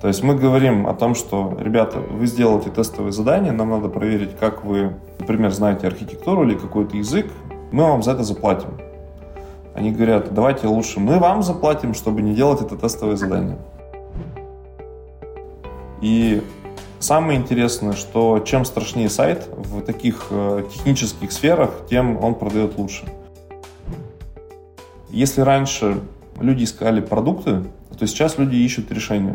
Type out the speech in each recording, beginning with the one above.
То есть мы говорим о том, что, ребята, вы сделаете тестовые задания, нам надо проверить, как вы, например, знаете архитектуру или какой-то язык, мы вам за это заплатим. Они говорят, давайте лучше мы вам заплатим, чтобы не делать это тестовое задание. И самое интересное, что чем страшнее сайт в таких э, технических сферах, тем он продает лучше. Если раньше люди искали продукты, то сейчас люди ищут решения.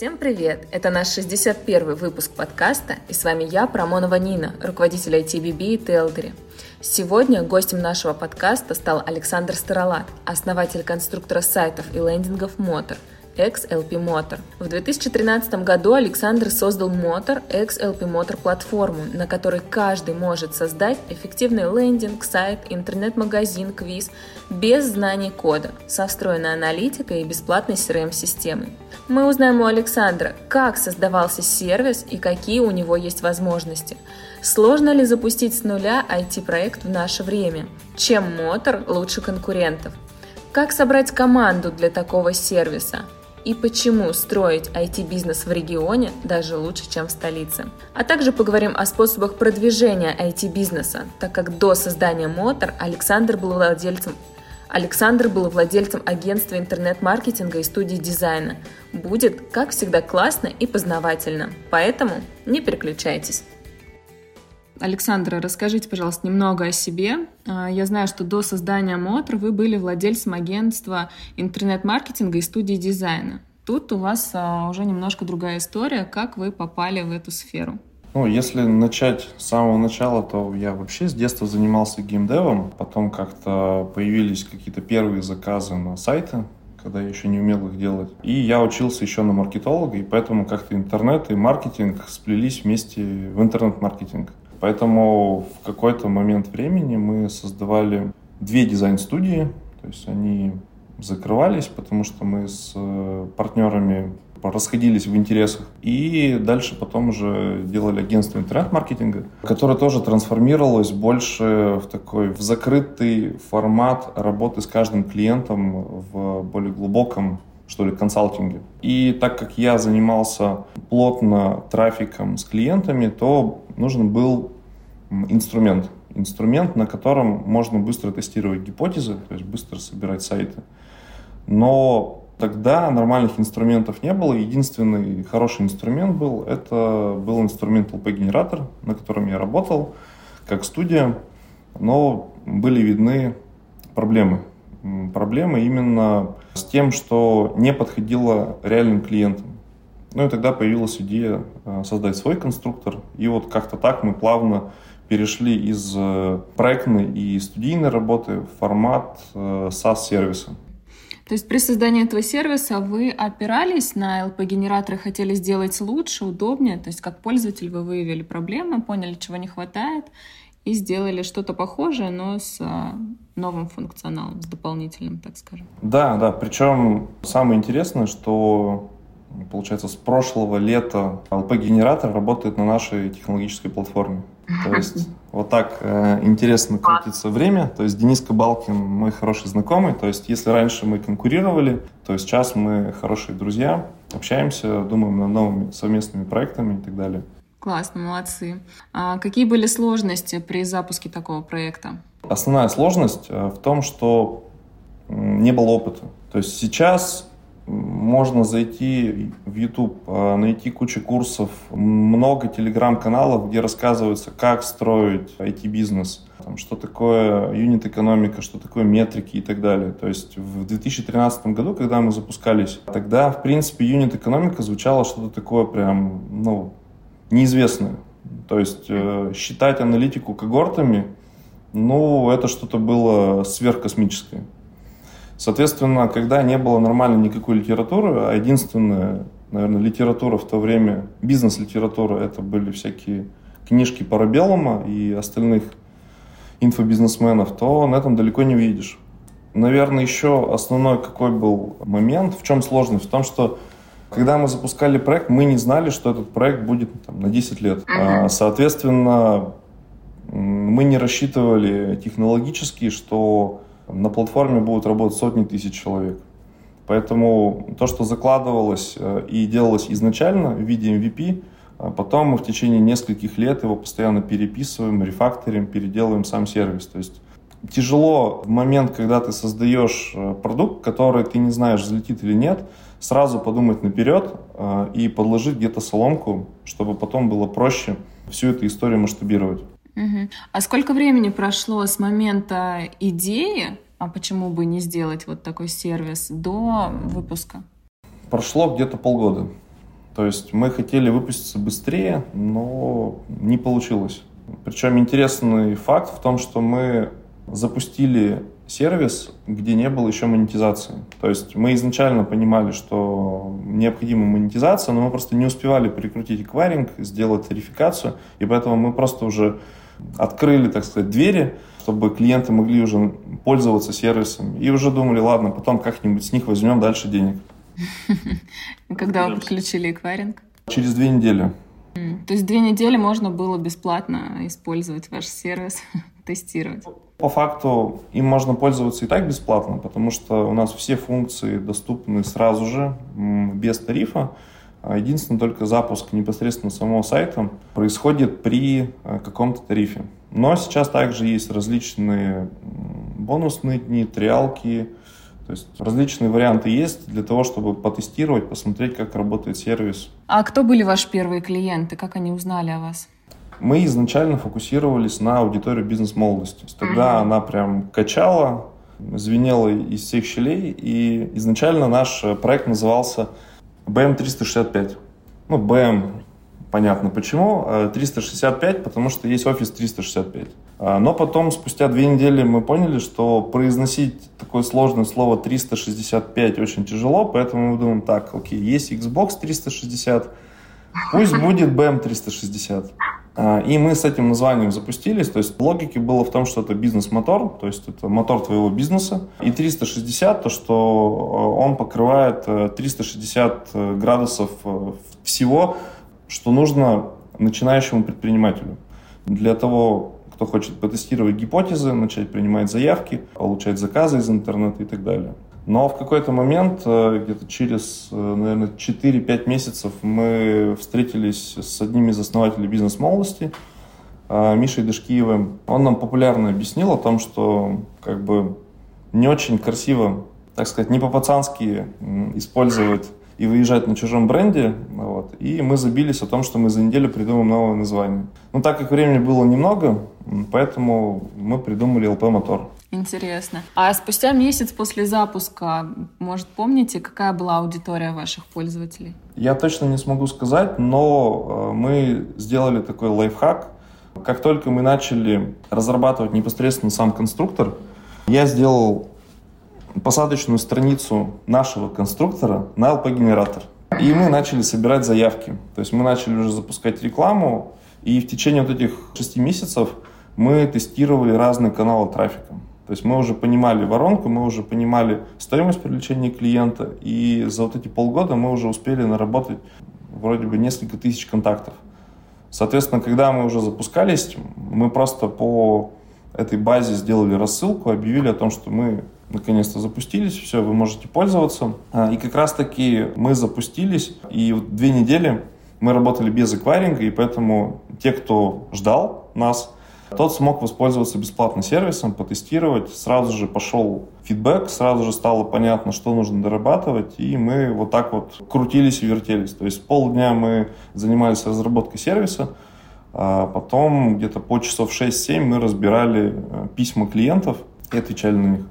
Всем привет! Это наш 61 выпуск подкаста, и с вами я, Промонова Нина, руководитель ITBB и Телдери. Сегодня гостем нашего подкаста стал Александр Старолат, основатель конструктора сайтов и лендингов Motor – XLP Motor. В 2013 году Александр создал Motor XLP Motor платформу, на которой каждый может создать эффективный лендинг, сайт, интернет-магазин, квиз без знаний кода, со встроенной аналитикой и бесплатной CRM-системой. Мы узнаем у Александра, как создавался сервис и какие у него есть возможности. Сложно ли запустить с нуля IT-проект в наше время? Чем Мотор лучше конкурентов? Как собрать команду для такого сервиса? И почему строить IT-бизнес в регионе даже лучше, чем в столице. А также поговорим о способах продвижения IT-бизнеса, так как до создания Мотор Александр был владельцем Александр был владельцем агентства интернет-маркетинга и студии дизайна. Будет, как всегда, классно и познавательно. Поэтому не переключайтесь. Александра, расскажите, пожалуйста, немного о себе. А, я знаю, что до создания Мотор вы были владельцем агентства интернет-маркетинга и студии дизайна. Тут у вас а, уже немножко другая история, как вы попали в эту сферу. Ну, если начать с самого начала, то я вообще с детства занимался геймдевом. Потом как-то появились какие-то первые заказы на сайты, когда я еще не умел их делать. И я учился еще на маркетолога, и поэтому как-то интернет и маркетинг сплелись вместе в интернет-маркетинг. Поэтому в какой-то момент времени мы создавали две дизайн-студии, то есть они закрывались, потому что мы с э, партнерами расходились в интересах. И дальше потом уже делали агентство интернет-маркетинга, которое тоже трансформировалось больше в такой в закрытый формат работы с каждым клиентом в более глубоком что ли, консалтинге. И так как я занимался плотно трафиком с клиентами, то нужен был инструмент. Инструмент, на котором можно быстро тестировать гипотезы, то есть быстро собирать сайты. Но тогда нормальных инструментов не было. Единственный хороший инструмент был, это был инструмент LP-генератор, на котором я работал как студия, но были видны проблемы проблемы именно с тем, что не подходило реальным клиентам. Ну и тогда появилась идея э, создать свой конструктор. И вот как-то так мы плавно перешли из э, проектной и студийной работы в формат э, SaaS-сервиса. То есть при создании этого сервиса вы опирались на LP-генераторы, хотели сделать лучше, удобнее, то есть как пользователь вы выявили проблемы, поняли, чего не хватает, и сделали что-то похожее, но с новым функционалом, с дополнительным, так скажем. Да, да. Причем самое интересное, что получается с прошлого лета LP-генератор работает на нашей технологической платформе. То есть вот так э, интересно крутится время. То есть Денис Кабалкин мой хороший знакомый. То есть если раньше мы конкурировали, то сейчас мы хорошие друзья, общаемся, думаем над новыми совместными проектами и так далее. Классно, молодцы. А какие были сложности при запуске такого проекта? Основная сложность э, в том, что не было опыта. То есть сейчас можно зайти в YouTube, э, найти кучу курсов, много телеграм-каналов, где рассказывается, как строить IT-бизнес, что такое юнит-экономика, что такое метрики и так далее. То есть в 2013 году, когда мы запускались, тогда, в принципе, юнит-экономика звучала что-то такое прям, ну, неизвестное. То есть э, считать аналитику когортами, ну, это что-то было сверхкосмическое. Соответственно, когда не было нормально никакой литературы, а единственная, наверное, литература в то время, бизнес-литература, это были всякие книжки Парабеллума и остальных инфобизнесменов, то на этом далеко не увидишь. Наверное, еще основной какой был момент, в чем сложность? В том, что когда мы запускали проект, мы не знали, что этот проект будет там, на 10 лет. Uh-huh. Соответственно, мы не рассчитывали технологически, что на платформе будут работать сотни тысяч человек. Поэтому то, что закладывалось э, и делалось изначально в виде MVP, а потом мы в течение нескольких лет его постоянно переписываем, рефакторим, переделываем сам сервис. То есть тяжело в момент, когда ты создаешь э, продукт, который ты не знаешь, взлетит или нет, сразу подумать наперед э, и подложить где-то соломку, чтобы потом было проще всю эту историю масштабировать. А сколько времени прошло с момента идеи, а почему бы не сделать вот такой сервис, до выпуска? Прошло где-то полгода. То есть мы хотели выпуститься быстрее, но не получилось. Причем интересный факт в том, что мы запустили сервис, где не было еще монетизации. То есть мы изначально понимали, что необходима монетизация, но мы просто не успевали прикрутить эквайринг, сделать тарификацию, и поэтому мы просто уже открыли, так сказать, двери, чтобы клиенты могли уже пользоваться сервисом. И уже думали, ладно, потом как-нибудь с них возьмем дальше денег. Когда вы подключили эквайринг? Через две недели. То есть две недели можно было бесплатно использовать ваш сервис, тестировать? По факту им можно пользоваться и так бесплатно, потому что у нас все функции доступны сразу же, без тарифа. А единственное, только запуск непосредственно самого сайта происходит при э, каком-то тарифе. Но сейчас также есть различные бонусные дни, триалки, то есть различные варианты есть для того, чтобы потестировать, посмотреть, как работает сервис. А кто были ваши первые клиенты? Как они узнали о вас? Мы изначально фокусировались на аудиторию бизнес-молодости. Тогда mm-hmm. она прям качала, звенела из всех щелей. И изначально наш проект назывался BM365. Ну, BM, понятно почему. 365, а потому что есть офис 365. А, но потом, спустя две недели, мы поняли, что произносить такое сложное слово 365 очень тяжело, поэтому мы думаем, так, окей, есть Xbox 360, пусть будет BM 360. А, и мы с этим названием запустились. То есть логики было в том, что это бизнес-мотор, то есть это мотор твоего бизнеса. И 360, то, что э, он покрывает 360 э, э, градусов всего, что нужно начинающему предпринимателю. Для того, кто хочет потестировать гипотезы, начать принимать заявки, получать заказы из интернета и так далее. Но в какой-то момент, э, где-то через, э, наверное, 4-5 месяцев мы встретились с одним из основателей бизнес-молодости, э, Мишей Дышкиевым. Он нам популярно объяснил о том, что как бы не очень красиво, так сказать, не по-пацански использовать и выезжать на чужом бренде. Вот. И мы забились о том, что мы за неделю придумаем новое название. Но так как времени было немного, поэтому мы придумали LP Мотор. Интересно. А спустя месяц после запуска, может, помните, какая была аудитория ваших пользователей? Я точно не смогу сказать, но э, мы сделали такой лайфхак. Как только мы начали разрабатывать непосредственно сам конструктор, я сделал посадочную страницу нашего конструктора на LP-генератор. И мы начали собирать заявки. То есть мы начали уже запускать рекламу, и в течение вот этих шести месяцев мы тестировали разные каналы трафика. То есть мы уже понимали воронку, мы уже понимали стоимость привлечения клиента, и за вот эти полгода мы уже успели наработать вроде бы несколько тысяч контактов. Соответственно, когда мы уже запускались, мы просто по этой базе сделали рассылку, объявили о том, что мы наконец-то запустились, все, вы можете пользоваться. А, и как раз-таки мы запустились, и вот две недели мы работали без эквайринга, и поэтому те, кто ждал нас, тот смог воспользоваться бесплатным сервисом, потестировать. Сразу же пошел фидбэк, сразу же стало понятно, что нужно дорабатывать, и мы вот так вот крутились и вертелись. То есть полдня мы занимались разработкой сервиса, а потом где-то по часов 6-7 мы разбирали э, письма клиентов и отвечали на них.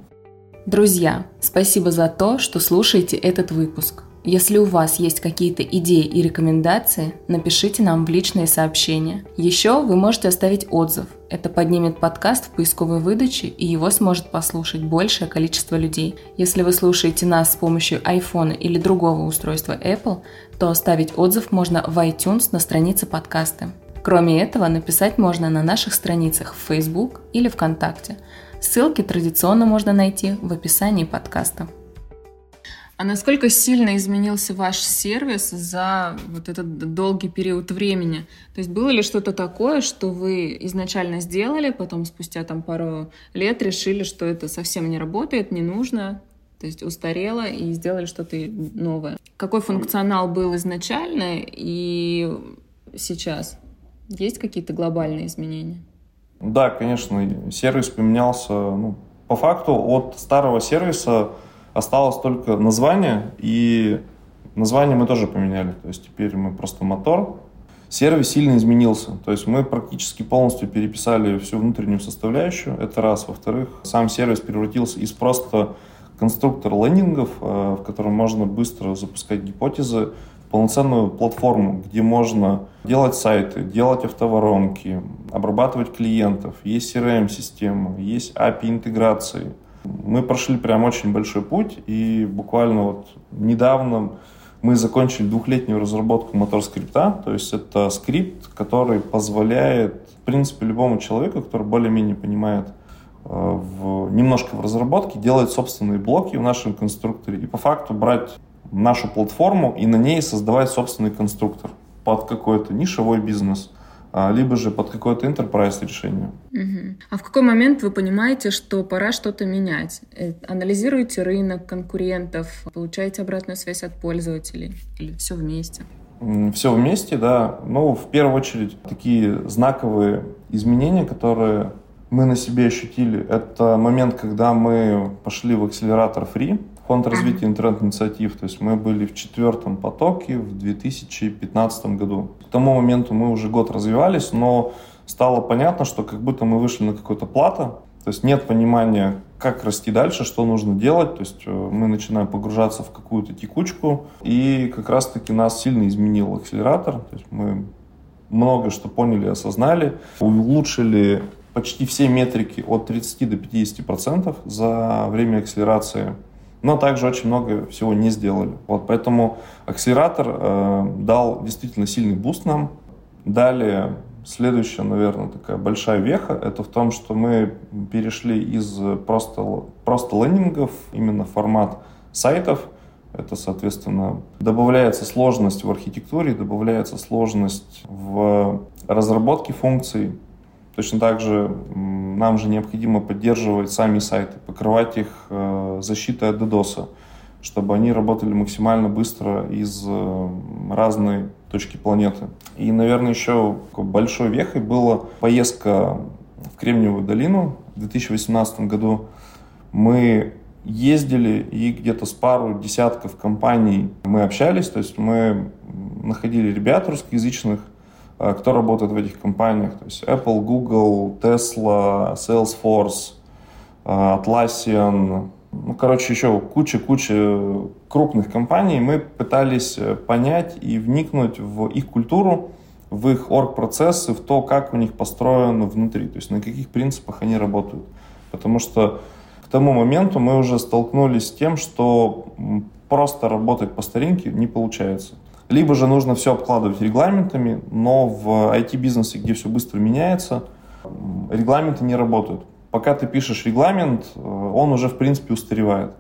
Друзья, спасибо за то, что слушаете этот выпуск. Если у вас есть какие-то идеи и рекомендации, напишите нам в личные сообщения. Еще вы можете оставить отзыв. Это поднимет подкаст в поисковой выдаче, и его сможет послушать большее количество людей. Если вы слушаете нас с помощью iPhone или другого устройства Apple, то оставить отзыв можно в iTunes на странице подкаста. Кроме этого, написать можно на наших страницах в Facebook или ВКонтакте – Ссылки традиционно можно найти в описании подкаста. А насколько сильно изменился ваш сервис за вот этот долгий период времени? То есть было ли что-то такое, что вы изначально сделали, потом спустя там пару лет решили, что это совсем не работает, не нужно, То есть устарело и сделали что-то новое. Какой функционал был изначально и сейчас? Есть какие-то глобальные изменения? Да, конечно, сервис поменялся. Ну, по факту от старого сервиса осталось только название, и название мы тоже поменяли. То есть теперь мы просто мотор. Сервис сильно изменился. То есть мы практически полностью переписали всю внутреннюю составляющую. Это раз. Во-вторых, сам сервис превратился из просто конструктора лендингов, э, в котором можно быстро запускать гипотезы, полноценную платформу, где можно делать сайты, делать автоворонки, обрабатывать клиентов. Есть CRM-система, есть API-интеграции. Мы прошли прям очень большой путь, и буквально вот недавно мы закончили двухлетнюю разработку мотор-скрипта, то есть это скрипт, который позволяет, в принципе, любому человеку, который более-менее понимает э, в, немножко в разработке, делать собственные блоки в нашем конструкторе и по факту брать нашу платформу и на ней создавать собственный конструктор под какой-то нишевой бизнес, либо же под какое-то enterprise решение. Угу. А в какой момент вы понимаете, что пора что-то менять? Э, анализируете рынок конкурентов, получаете обратную связь от пользователей или все вместе? Все вместе, да. Ну, в первую очередь, такие знаковые изменения, которые мы на себе ощутили, это момент, когда мы пошли в акселератор Free, фонд развития интернет-инициатив. То есть мы были в четвертом потоке в 2015 году. К тому моменту мы уже год развивались, но стало понятно, что как будто мы вышли на какое-то плато, то есть нет понимания, как расти дальше, что нужно делать. То есть э, мы начинаем погружаться в какую-то текучку. И как раз-таки нас сильно изменил акселератор. То есть мы много что поняли, осознали, улучшили почти все метрики от 30 до 50 процентов за время акселерации но также очень много всего не сделали. Вот поэтому акселератор э, дал действительно сильный boost нам. Далее, следующая, наверное, такая большая веха, это в том, что мы перешли из просто, просто лендингов, именно формат сайтов, это, соответственно, добавляется сложность в архитектуре, добавляется сложность в разработке функций, Точно так же нам же необходимо поддерживать сами сайты, покрывать их э, защитой от DDoS, чтобы они работали максимально быстро из э, разной точки планеты. И, наверное, еще большой вехой была поездка в Кремниевую долину в 2018 году. Мы ездили и где-то с пару десятков компаний мы общались, то есть мы находили ребят русскоязычных, кто работает в этих компаниях. То есть Apple, Google, Tesla, Salesforce, а, Atlassian, ну, короче, еще куча-куча крупных компаний. Мы пытались э, понять и вникнуть в их культуру, в их орг-процессы, в то, как у них построено внутри, то есть на каких принципах они работают. Потому что к тому моменту мы уже столкнулись с тем, что просто работать по старинке не получается. Либо же нужно все обкладывать регламентами, но в IT-бизнесе, где все быстро меняется, регламенты не работают. Пока ты пишешь регламент, э, он уже, в принципе, устаревает.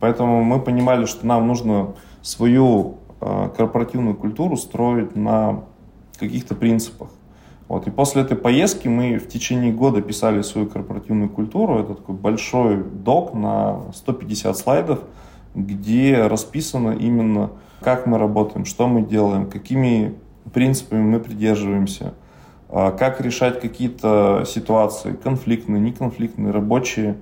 Поэтому мы понимали, что нам нужно свою э, корпоративную культуру строить на каких-то принципах. Вот. И после этой поездки мы в течение года писали свою корпоративную культуру. Это такой большой док на 150 слайдов, где расписано именно как мы работаем, что мы делаем, какими принципами мы придерживаемся, а, как решать какие-то ситуации, конфликтные, неконфликтные, рабочие,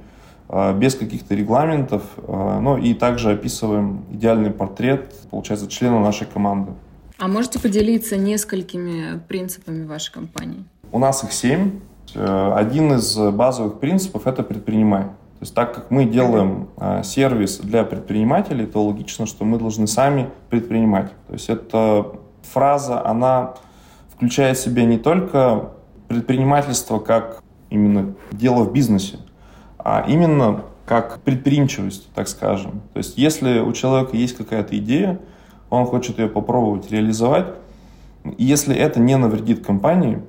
а, без каких-то регламентов. А, ну и также описываем идеальный портрет, получается, члена нашей команды. А можете поделиться несколькими принципами вашей компании? У нас их семь. Один из базовых принципов – это предпринимай. То есть так как мы делаем э, сервис для предпринимателей, то логично, что мы должны сами предпринимать. То есть эта фраза, она включает в себя не только предпринимательство как именно дело в бизнесе, а именно как предприимчивость, так скажем. То есть если у человека есть какая-то идея, он хочет ее попробовать реализовать, если это не навредит компании,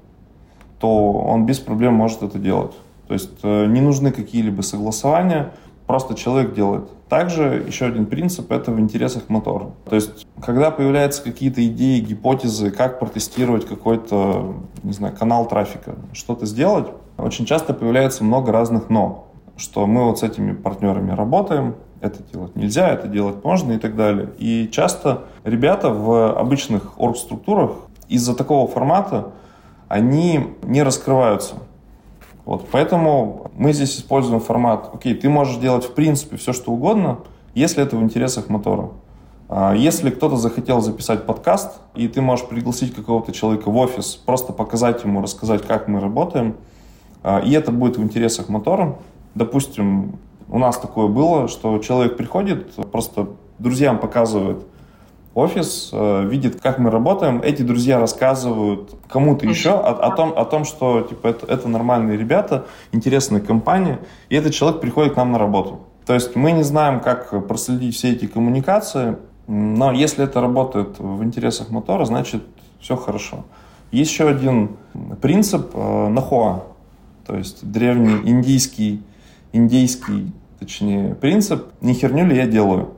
то он без проблем может это делать. То есть э, не нужны какие-либо согласования, просто человек делает. Также еще один принцип – это в интересах мотора. То есть, когда появляются какие-то идеи, гипотезы, как протестировать какой-то, не знаю, канал трафика, что-то сделать, очень часто появляется много разных «но». что мы вот с этими партнерами работаем, это делать нельзя, это делать можно и так далее. И часто ребята в обычных оргструктурах из-за такого формата они не раскрываются. Вот, поэтому мы здесь используем формат, окей, ты можешь делать в принципе все, что угодно, если это в интересах мотора. А если кто-то захотел записать подкаст, и ты можешь пригласить какого-то человека в офис, просто показать ему, рассказать, как мы работаем, а, и это будет в интересах мотора, допустим, у нас такое было, что человек приходит, просто друзьям показывает офис, э, видит, как мы работаем. Эти друзья рассказывают кому-то еще о, о, том, о том, что типа, это, это нормальные ребята, интересная компания, и этот человек приходит к нам на работу. То есть мы не знаем, как проследить все эти коммуникации, но если это работает в интересах мотора, значит все хорошо. Есть еще один принцип э, нахуа, то есть древний индийский, индийский точнее, принцип «не херню ли я делаю?».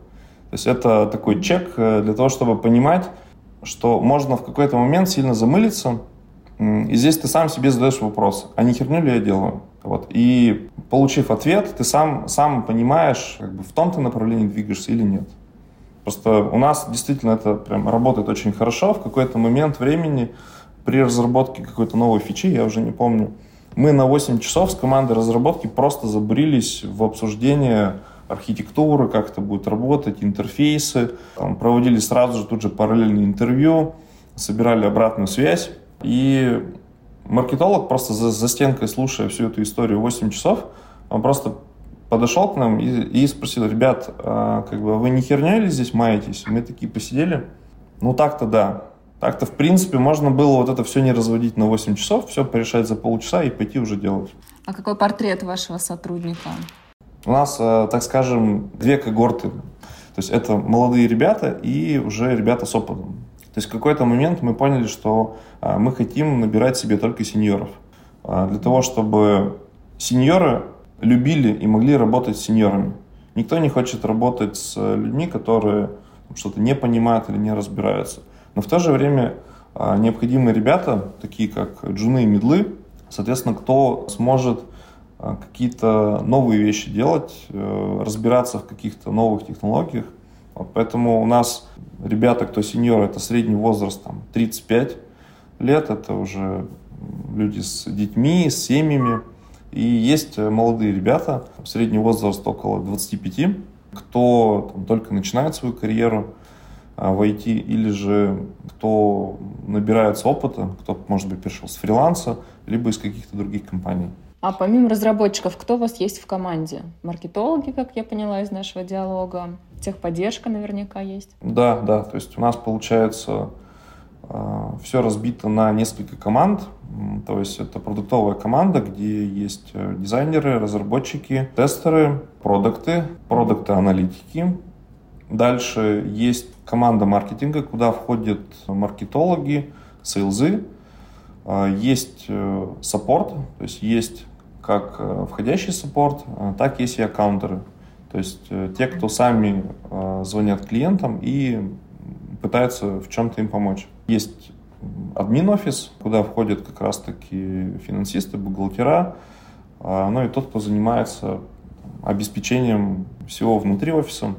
То есть это такой чек э, для того, чтобы понимать, что можно в какой-то момент сильно замылиться, и здесь ты сам себе задаешь вопрос, а не херню ли я делаю? Вот. И получив ответ, ты сам, сам понимаешь, как бы в том ты направлении двигаешься или нет. Просто у нас действительно это прям работает очень хорошо. В какой-то момент времени при разработке какой-то новой фичи, я уже не помню, мы на 8 часов с командой разработки просто забрились в обсуждение архитектуры, как это будет работать, интерфейсы. Там, проводили сразу же тут же параллельные интервью, собирали обратную связь. И маркетолог просто за, за стенкой, слушая всю эту историю 8 часов, он просто подошел к нам и, и спросил, ребят, а, как бы вы не херня ли здесь маетесь? Мы такие посидели. Ну так-то да. Так-то, в принципе, можно было вот это все не разводить на 8 часов, все порешать за полчаса и пойти уже делать. А какой портрет вашего сотрудника? У нас, э, так скажем, две когорты. То есть это молодые ребята и уже ребята с опытом. То есть в какой-то момент мы поняли, что э, мы хотим набирать себе только сеньоров. Э, для того, чтобы сеньоры любили и могли работать с сеньорами. Никто не хочет работать с людьми, которые что-то не понимают или не разбираются. Но в то же время необходимы ребята, такие как джуны и медлы, соответственно, кто сможет какие-то новые вещи делать, э, разбираться в каких-то новых технологиях. Вот поэтому у нас ребята, кто сеньор, это средний возраст там, 35 лет, это уже люди с детьми, с семьями. И есть молодые ребята, средний возраст около 25, кто там, только начинает свою карьеру, а, в IT, или же кто набирается опыта, кто, может быть, пришел с фриланса, либо из каких-то других компаний. А помимо разработчиков, кто у вас есть в команде? Маркетологи, как я поняла из нашего диалога, техподдержка наверняка есть? Да, да, то есть у нас получается э, все разбито на несколько команд, то есть это продуктовая команда, где есть э, дизайнеры, разработчики, тестеры, продукты, продукты-аналитики, Дальше есть команда маркетинга, куда входят маркетологи, sales ы, а, есть э, support, то есть есть как э, входящий support, а, так есть и аккаунтеры. То есть э, те, кто сами звонят клиентам и пытаются в чем-то им помочь. Есть админ-офис, куда входят как раз-таки финансисты, бухгалтера, а, ну и тот, кто занимается обеспечением всего внутри офиса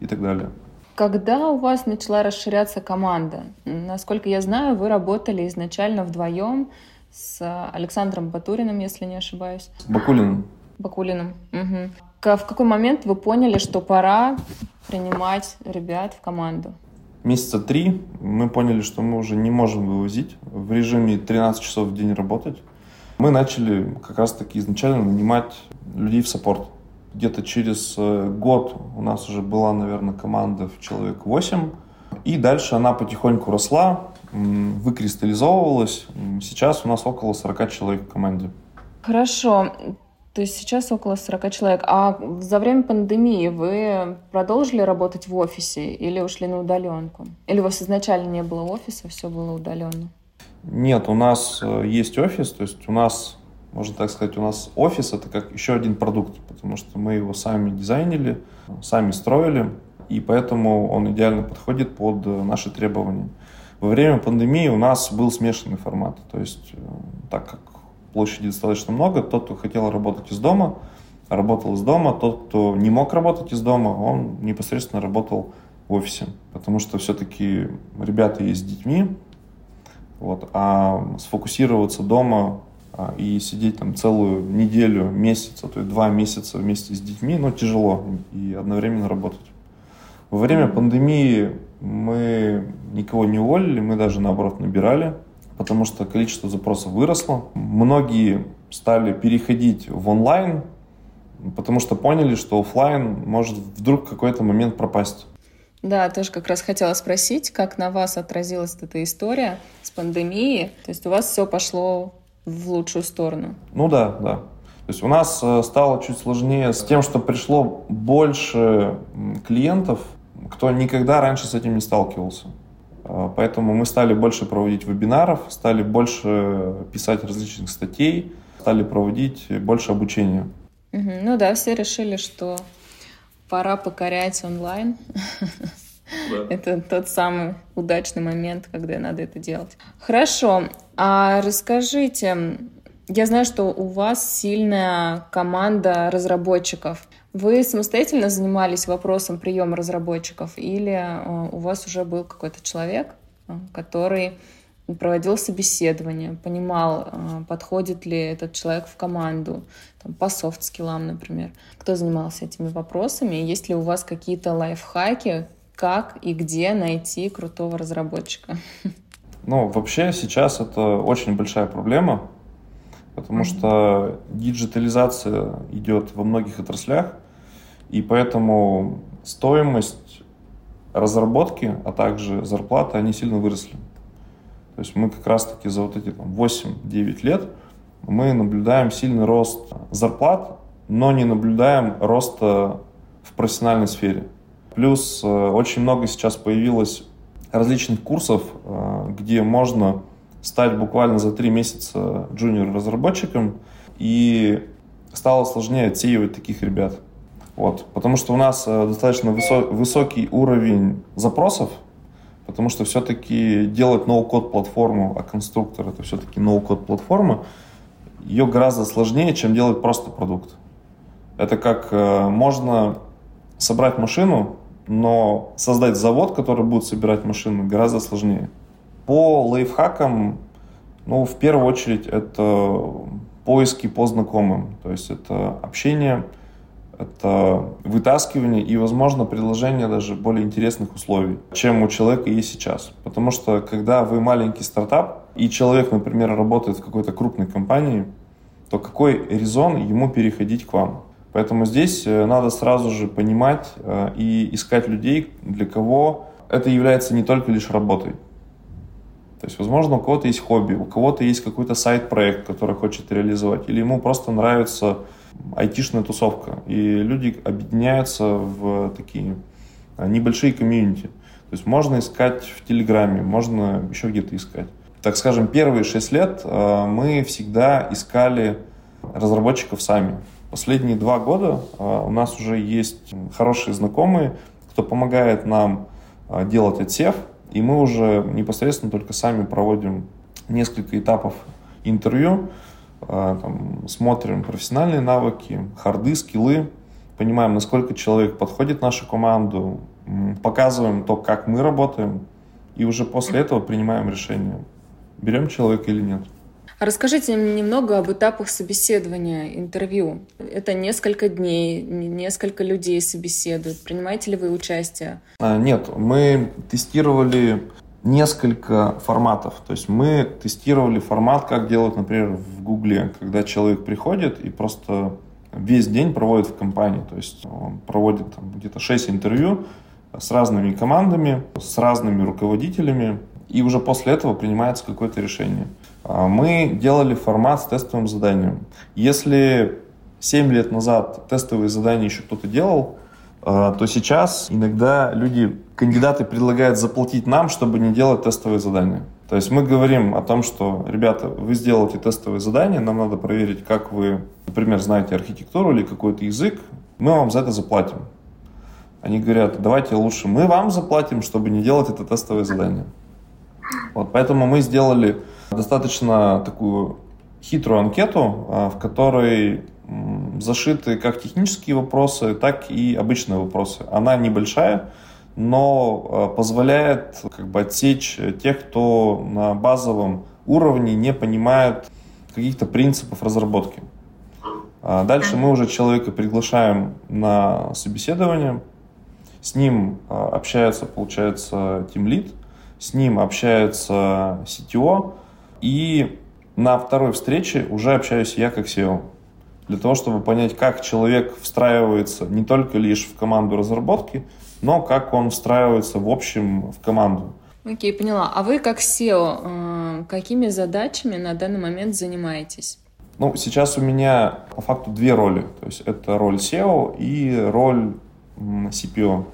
и так далее. Когда у вас начала расширяться команда? Насколько я знаю, вы работали изначально вдвоем с Александром Батуриным, если не ошибаюсь. Бакулиным. Бакулиным. Угу. В какой момент вы поняли, что пора принимать ребят в команду? Месяца три мы поняли, что мы уже не можем вывозить в режиме 13 часов в день работать. Мы начали как раз-таки изначально нанимать людей в саппорт где-то через э, год у нас уже была, наверное, команда в человек 8. И дальше она потихоньку росла, выкристаллизовывалась. Сейчас у нас около 40 человек в команде. Хорошо. То есть сейчас около 40 человек. А за время пандемии вы продолжили работать в офисе или ушли на удаленку? Или у вас изначально не было офиса, все было удаленно? Нет, у нас э, есть офис, то есть у нас можно так сказать, у нас офис это как еще один продукт, потому что мы его сами дизайнили, сами строили, и поэтому он идеально подходит под наши требования. Во время пандемии у нас был смешанный формат, то есть э, так как площади достаточно много, тот, кто хотел работать из дома, работал из дома. Тот, кто не мог работать из дома, он непосредственно работал в офисе. Потому что все-таки ребята есть с детьми, вот, а сфокусироваться дома а, и сидеть там целую неделю, месяц, а то и два месяца вместе с детьми, ну, тяжело и одновременно работать. Во время пандемии мы никого не уволили, мы даже наоборот набирали, потому что количество запросов выросло. Многие стали переходить в онлайн, потому что поняли, что офлайн может вдруг в какой-то момент пропасть. Да, тоже как раз хотела спросить, как на вас отразилась эта история с пандемией. То есть у вас все пошло в лучшую сторону? Ну да, да. То есть у нас э, стало чуть сложнее с тем, что пришло больше клиентов, кто никогда раньше с этим не сталкивался. Э, поэтому мы стали больше проводить вебинаров, стали больше писать различных статей, стали проводить больше обучения. Угу. Ну да, все решили, что пора покорять онлайн. Да. Это тот самый удачный момент, когда надо это делать. Хорошо. А расскажите, я знаю, что у вас сильная команда разработчиков. Вы самостоятельно занимались вопросом приема разработчиков или э, у вас уже был какой-то человек, э, который проводил собеседование, понимал, э, подходит ли этот человек в команду, там, по софт-скиллам, например. Кто занимался этими вопросами? Есть ли у вас какие-то лайфхаки, как и где найти крутого разработчика? Ну, вообще сейчас это очень большая проблема, потому mm-hmm. что диджитализация идет во многих отраслях, и поэтому стоимость разработки, а также зарплаты, они сильно выросли. То есть мы как раз-таки за вот эти там, 8-9 лет мы наблюдаем сильный рост зарплат, но не наблюдаем роста в профессиональной сфере. Плюс э, очень много сейчас появилось различных курсов, э, где можно стать буквально за три месяца джуниор-разработчиком, и стало сложнее отсеивать таких ребят. Вот. Потому что у нас э, достаточно высо- высокий уровень запросов, потому что все-таки делать ноу-код платформу, а конструктор это все-таки ноу-код платформа, ее гораздо сложнее, чем делать просто продукт. Это как э, можно собрать машину, но создать завод, который будет собирать машины, гораздо сложнее. По лайфхакам, ну, в первую очередь, это поиски по знакомым, то есть это общение, это вытаскивание и, возможно, предложение даже более интересных условий, чем у человека есть сейчас. Потому что, когда вы маленький стартап, и человек, например, работает в какой-то крупной компании, то какой резон ему переходить к вам? Поэтому здесь э, надо сразу же понимать э, и искать людей, для кого это является не только лишь работой. То есть, возможно, у кого-то есть хобби, у кого-то есть какой-то сайт-проект, который хочет реализовать, или ему просто нравится айтишная тусовка. И люди объединяются в такие э, небольшие комьюнити. То есть можно искать в Телеграме, можно еще где-то искать. Так скажем, первые шесть лет мы всегда искали разработчиков сами. Последние два года а, у нас уже есть хорошие знакомые, кто помогает нам а, делать отсев, и мы уже непосредственно только сами проводим несколько этапов интервью, а, там, смотрим профессиональные навыки, харды, скиллы, понимаем, насколько человек подходит в нашу команду, показываем то, как мы работаем, и уже после этого принимаем решение, берем человека или нет. Расскажите немного об этапах собеседования интервью. Это несколько дней, несколько людей собеседуют. Принимаете ли вы участие? А, нет, мы тестировали несколько форматов. То есть мы тестировали формат, как делать, например, в Гугле, когда человек приходит и просто весь день проводит в компании. То есть он проводит где-то 6 интервью с разными командами, с разными руководителями, и уже после этого принимается какое-то решение. А, мы делали формат с тестовым заданием. Если 7 лет назад тестовые задания еще кто-то делал, то сейчас иногда люди, кандидаты предлагают заплатить нам, чтобы не делать тестовые задания. То есть мы говорим о том, что, ребята, вы сделаете тестовые задания, нам надо проверить, как вы, например, знаете архитектуру или какой-то язык, мы вам за это заплатим. Они говорят, давайте лучше мы вам заплатим, чтобы не делать это тестовое задание. Вот, поэтому мы сделали достаточно такую хитрую анкету, а, в которой зашиты как технические вопросы, так и обычные вопросы. Она небольшая, но а, позволяет как бы отсечь тех, кто на базовом уровне не понимает каких-то принципов разработки. А дальше мы уже человека приглашаем на собеседование, с ним общается, получается, Lead, с ним общается CTO, и на второй встрече уже общаюсь я как SEO. Для того, чтобы понять, как человек встраивается не только лишь в команду разработки, но как он встраивается в общем в команду. Окей, okay, поняла. А вы как SEO, э, какими задачами на данный момент занимаетесь? Ну, сейчас у меня по факту две роли. То есть это роль SEO и роль CPO.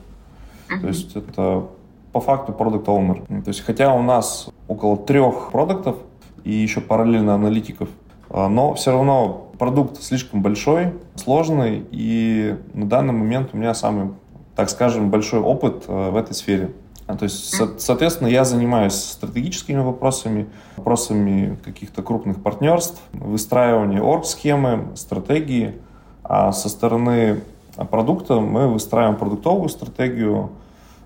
Uh-huh. То есть это по факту продукт owner. То есть хотя у нас около трех продуктов, и еще параллельно аналитиков. А, но все равно продукт слишком большой, сложный, и на данный момент у меня самый, так скажем, большой опыт а, в этой сфере. А, то есть, соответственно, я занимаюсь стратегическими вопросами, вопросами каких-то крупных партнерств, выстраивания орг-схемы, стратегии. А со стороны продукта мы выстраиваем продуктовую стратегию,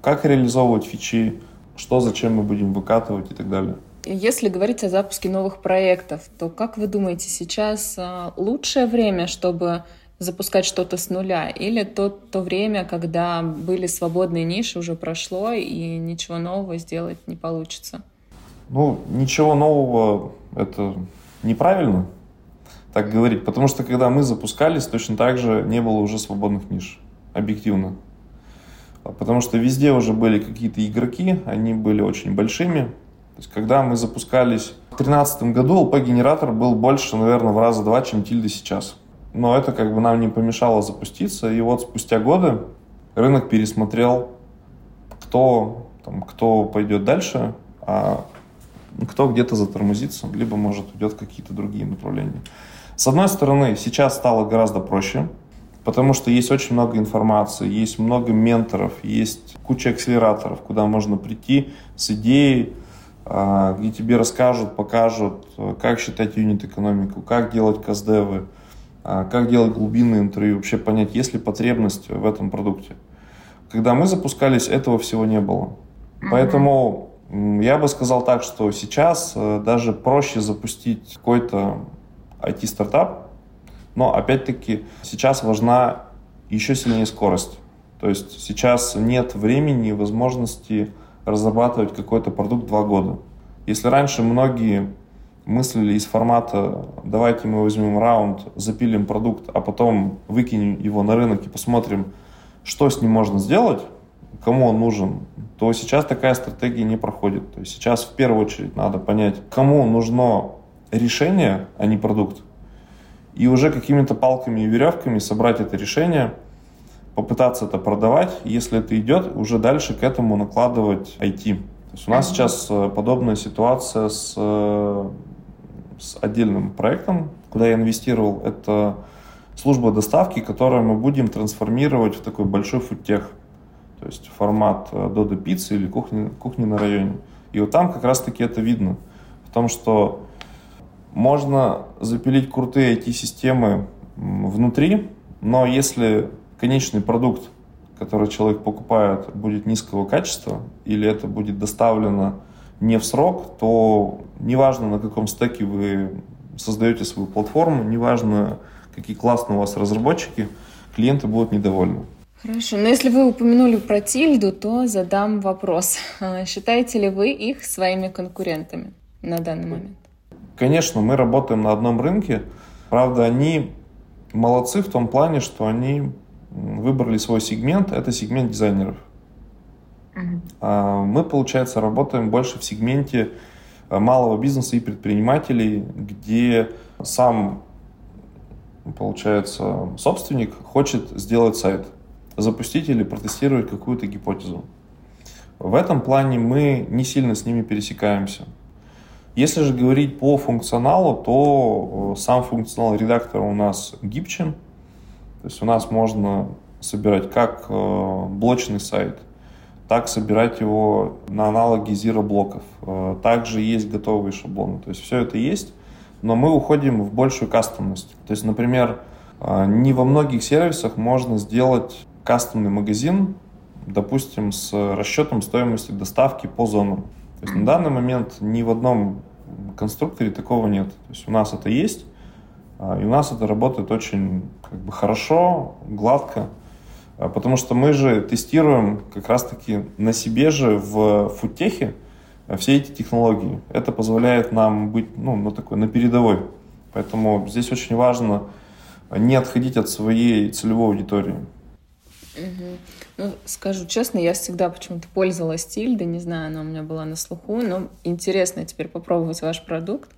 как реализовывать фичи, что, зачем мы будем выкатывать и так далее. Если говорить о запуске новых проектов, то как вы думаете, сейчас а, лучшее время, чтобы запускать что-то с нуля, или то, то время, когда были свободные ниши, уже прошло, и ничего нового сделать не получится? Ну, ничего нового — это неправильно так говорить, потому что когда мы запускались, точно так же не было уже свободных ниш, объективно. Потому что везде уже были какие-то игроки, они были очень большими, то есть, когда мы запускались в 2013 году, LP-генератор был больше, наверное, в раза два, чем тильда сейчас. Но это как бы нам не помешало запуститься. И вот спустя годы рынок пересмотрел, кто, там, кто пойдет дальше, а кто где-то затормозится, либо, может, уйдет в какие-то другие направления. С одной стороны, сейчас стало гораздо проще, потому что есть очень много информации, есть много менторов, есть куча акселераторов, куда можно прийти с идеей, где тебе расскажут, покажут, э, как считать юнит-экономику, как делать каздевы, а, как делать глубинные интервью, вообще понять, есть ли потребность в этом продукте. Когда мы запускались, этого всего не было. Поэтому я бы сказал так, что сейчас э, даже проще запустить какой-то IT-стартап, но опять-таки сейчас важна еще сильнее скорость. То есть сейчас нет времени и возможности разрабатывать какой-то продукт два года. Если раньше многие мыслили из формата давайте мы возьмем раунд, запилим продукт, а потом выкинем его на рынок и посмотрим, что с ним можно сделать, кому он нужен, то сейчас такая стратегия не проходит. То есть сейчас в первую очередь надо понять, кому нужно решение, а не продукт. И уже какими-то палками и веревками собрать это решение – попытаться это продавать. Если это идет, уже дальше к этому накладывать IT. То есть у нас сейчас э, подобная ситуация с, э, с отдельным проектом, куда я инвестировал. Это служба доставки, которую мы будем трансформировать в такой большой фудтех. То есть формат э, Додо пиццы или кухни, кухни на районе. И вот там как раз-таки это видно. В том, что можно запилить крутые IT-системы внутри, но если конечный продукт, который человек покупает, будет низкого качества, или это будет доставлено не в срок, то неважно, на каком стеке вы создаете свою платформу, неважно, какие классные у вас разработчики, клиенты будут недовольны. Хорошо, но если вы упомянули про Тильду, то задам вопрос. А считаете ли вы их своими конкурентами на данный момент? Конечно, мы работаем на одном рынке. Правда, они молодцы в том плане, что они выбрали свой сегмент, это сегмент дизайнеров. Uh-huh. Мы, получается, работаем больше в сегменте э, малого бизнеса и предпринимателей, где сам, получается, собственник хочет сделать сайт, запустить или протестировать какую-то гипотезу. В этом плане мы не сильно с ними пересекаемся. Если же говорить по функционалу, то э, сам функционал редактора у нас гибче, то есть у нас можно собирать как э, блочный сайт, так собирать его на аналоги Zero блоков. Э, также есть готовые шаблоны. То есть все это есть, но мы уходим в большую кастомность. То есть, например, а, не во многих сервисах можно сделать кастомный магазин, допустим, с расчетом стоимости доставки по зонам. То есть на данный момент ни в одном конструкторе такого нет. То есть у нас это есть, и у нас это работает очень как бы, хорошо, гладко, а, потому что мы же тестируем как раз-таки на себе же в фудтехе все эти технологии. Это позволяет нам быть ну, ну, такой, на передовой. Поэтому здесь очень важно не отходить от своей целевой аудитории. Угу. Ну, скажу честно, я всегда почему-то пользовалась Тильдой, не знаю, она у меня была на слуху, но интересно теперь попробовать ваш продукт.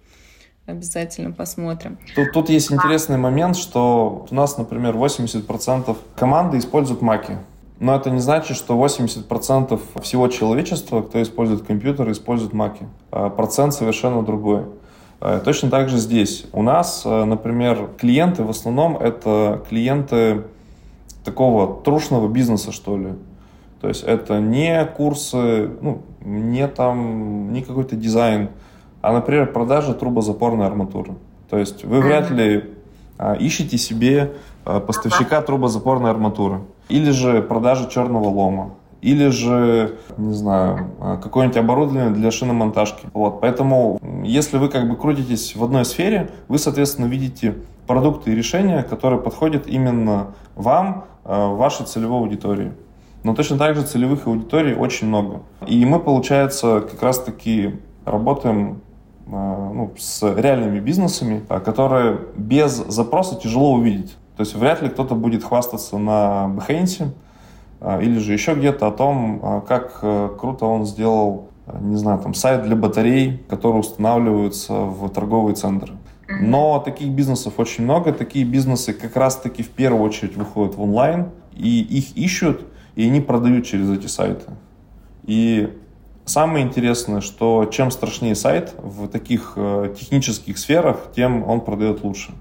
Обязательно посмотрим. Тут, тут есть интересный момент, что у нас, например, 80% команды используют маки. Но это не значит, что 80% всего человечества, кто использует компьютер, использует маки. А процент совершенно другой. А точно так же здесь. У нас, э, например, клиенты в основном это клиенты такого трушного бизнеса, что ли. То есть это не курсы, ну, не там, не какой-то дизайн, а, например, продажа трубозапорной арматуры. То есть вы вряд ли а, ищете себе а, поставщика трубозапорной арматуры. Или же продажа черного лома. Или же, не знаю, а, какое-нибудь оборудование для шиномонтажки. Вот. Поэтому, если вы как бы крутитесь в одной сфере, вы, соответственно, видите продукты и решения, которые подходят именно вам, э, вашей целевой аудитории. Но точно так же целевых аудиторий очень много. И мы, получается, как раз-таки работаем ну, с реальными бизнесами, э, которые без запроса тяжело увидеть. То есть вряд ли кто-то будет хвастаться на Behance или же еще где-то о том, как круто он сделал, не знаю, там сайт для батарей, которые устанавливаются в торговые центры. Но таких бизнесов очень много. Такие бизнесы как раз-таки в первую очередь выходят в онлайн, и их ищут, и они продают через эти сайты. И самое интересное, что чем страшнее сайт в таких э, технических сферах, тем он продает лучше.